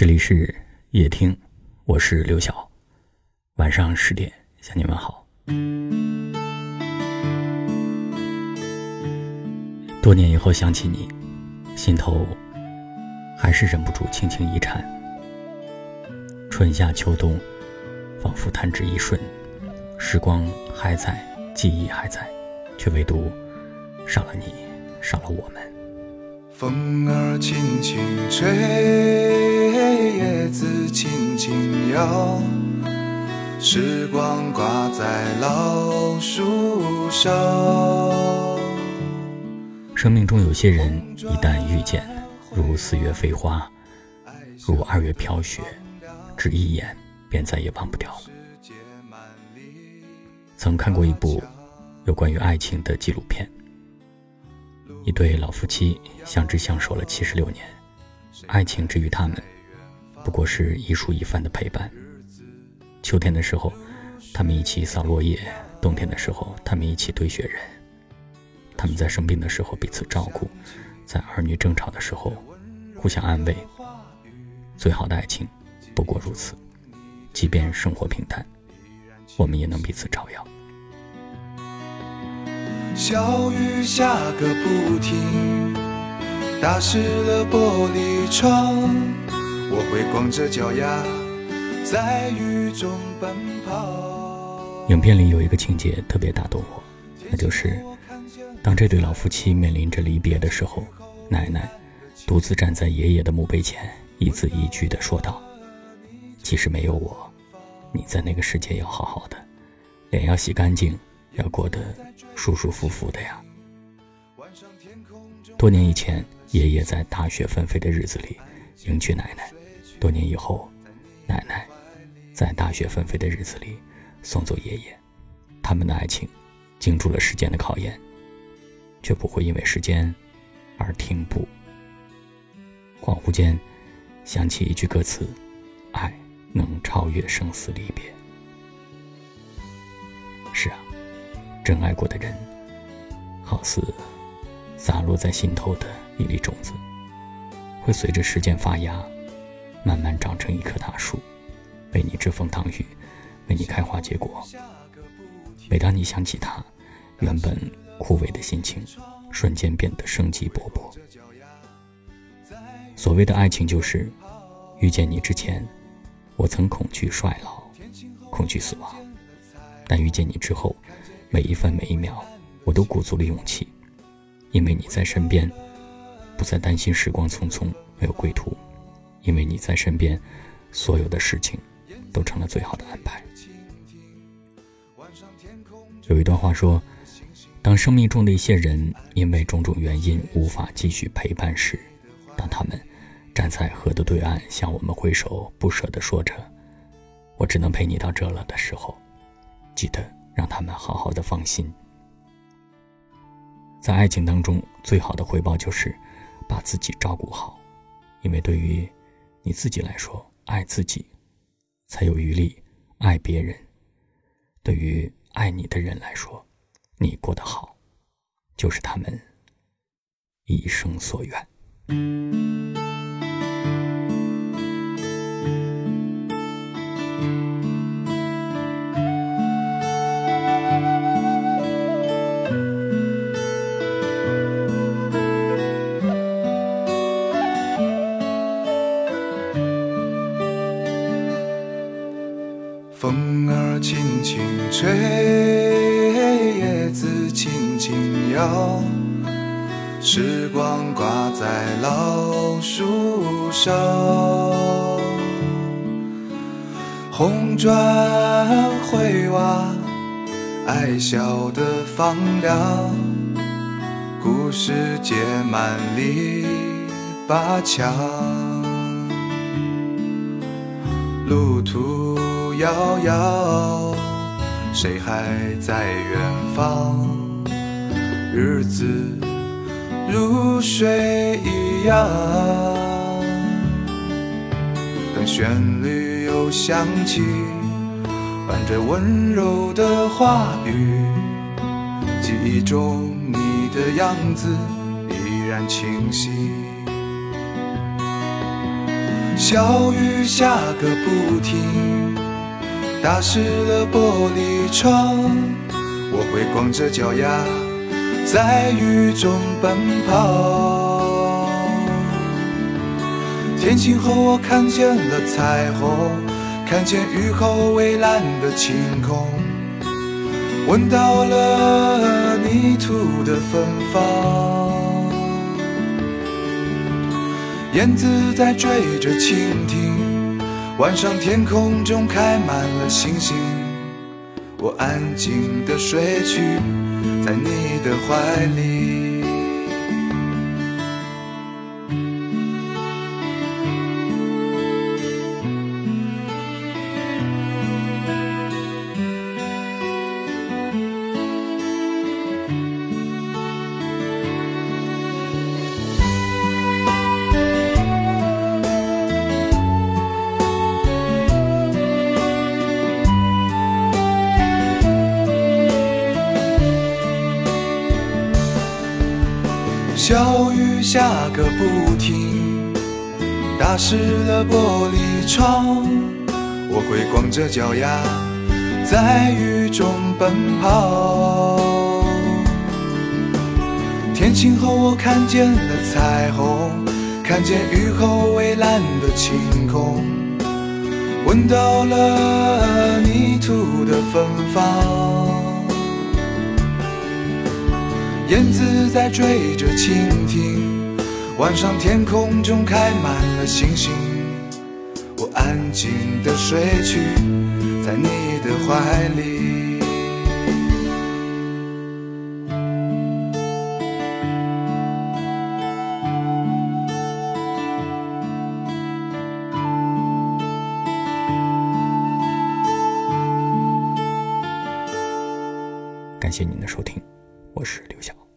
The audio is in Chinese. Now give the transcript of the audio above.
这里是夜听，我是刘晓。晚上十点向你们好。多年以后想起你，心头还是忍不住轻轻一颤。春夏秋冬，仿佛弹指一瞬，时光还在，记忆还在，却唯独少了你，少了我们。风儿轻轻吹，叶子轻轻摇，时光挂在老树梢。生命中有些人，一旦遇见，如四月飞花，如二月飘雪，只一眼便再也忘不掉。曾看过一部有关于爱情的纪录片，一对老夫妻相知相守了七十六年，爱情之于他们，不过是一蔬一饭的陪伴。秋天的时候，他们一起扫落叶；冬天的时候，他们一起堆雪人。他们在生病的时候彼此照顾，在儿女争吵的时候互相安慰。最好的爱情不过如此，即便生活平淡，我们也能彼此照耀。小雨下个不停，打湿了玻璃窗。我会光着脚丫在雨中奔跑。影片里有一个情节特别打动我，那就是。当这对老夫妻面临着离别的时候，奶奶独自站在爷爷的墓碑前，一字一句地说道：“即使没有我，你在那个世界要好好的，脸要洗干净，要过得舒舒服服的呀。”多年以前，爷爷在大雪纷飞的日子里迎娶奶奶；多年以后，奶奶在大雪纷飞的日子里送走爷爷。他们的爱情经住了时间的考验。却不会因为时间而停步。恍惚间，想起一句歌词：“爱能超越生死离别。”是啊，真爱过的人，好似洒落在心头的一粒种子，会随着时间发芽，慢慢长成一棵大树，为你遮风挡雨，为你开花结果。每当你想起他，原本……枯萎的心情，瞬间变得生机勃勃。所谓的爱情，就是遇见你之前，我曾恐惧衰老，恐惧死亡；但遇见你之后，每一分每一秒，我都鼓足了勇气，因为你在身边，不再担心时光匆匆没有归途；因为你在身边，所有的事情都成了最好的安排。有一段话说。当生命中的一些人因为种种原因无法继续陪伴时，当他们站在河的对岸向我们挥手，不舍地说着“我只能陪你到这了”的时候，记得让他们好好的放心。在爱情当中，最好的回报就是把自己照顾好，因为对于你自己来说，爱自己才有余力爱别人；对于爱你的人来说，你过得好，就是他们一生所愿。吹，叶子轻轻摇，时光挂在老树梢。红砖灰瓦，爱笑的放凉，故事结满篱笆墙，路途。遥遥，谁还在远方？日子如水一样，当旋律又响起，伴着温柔的话语，记忆中你的样子依然清晰。小雨下个不停，打湿了玻璃窗。我会光着脚丫在雨中奔跑。天晴后，我看见了彩虹，看见雨后蔚蓝的晴空，闻到了泥土的芬芳。燕子在追着蜻蜓，晚上天空中开满了星星。我安静的睡去，在你的怀里。小雨下个不停，打湿了玻璃窗。我会光着脚丫在雨中奔跑。天晴后，我看见了彩虹，看见雨后蔚蓝的晴空，闻到了泥土的芬芳。燕子在追着蜻蜓，晚上天空中开满了星星。我安静的睡去，在你的怀里。感谢您的收听，我是刘晓。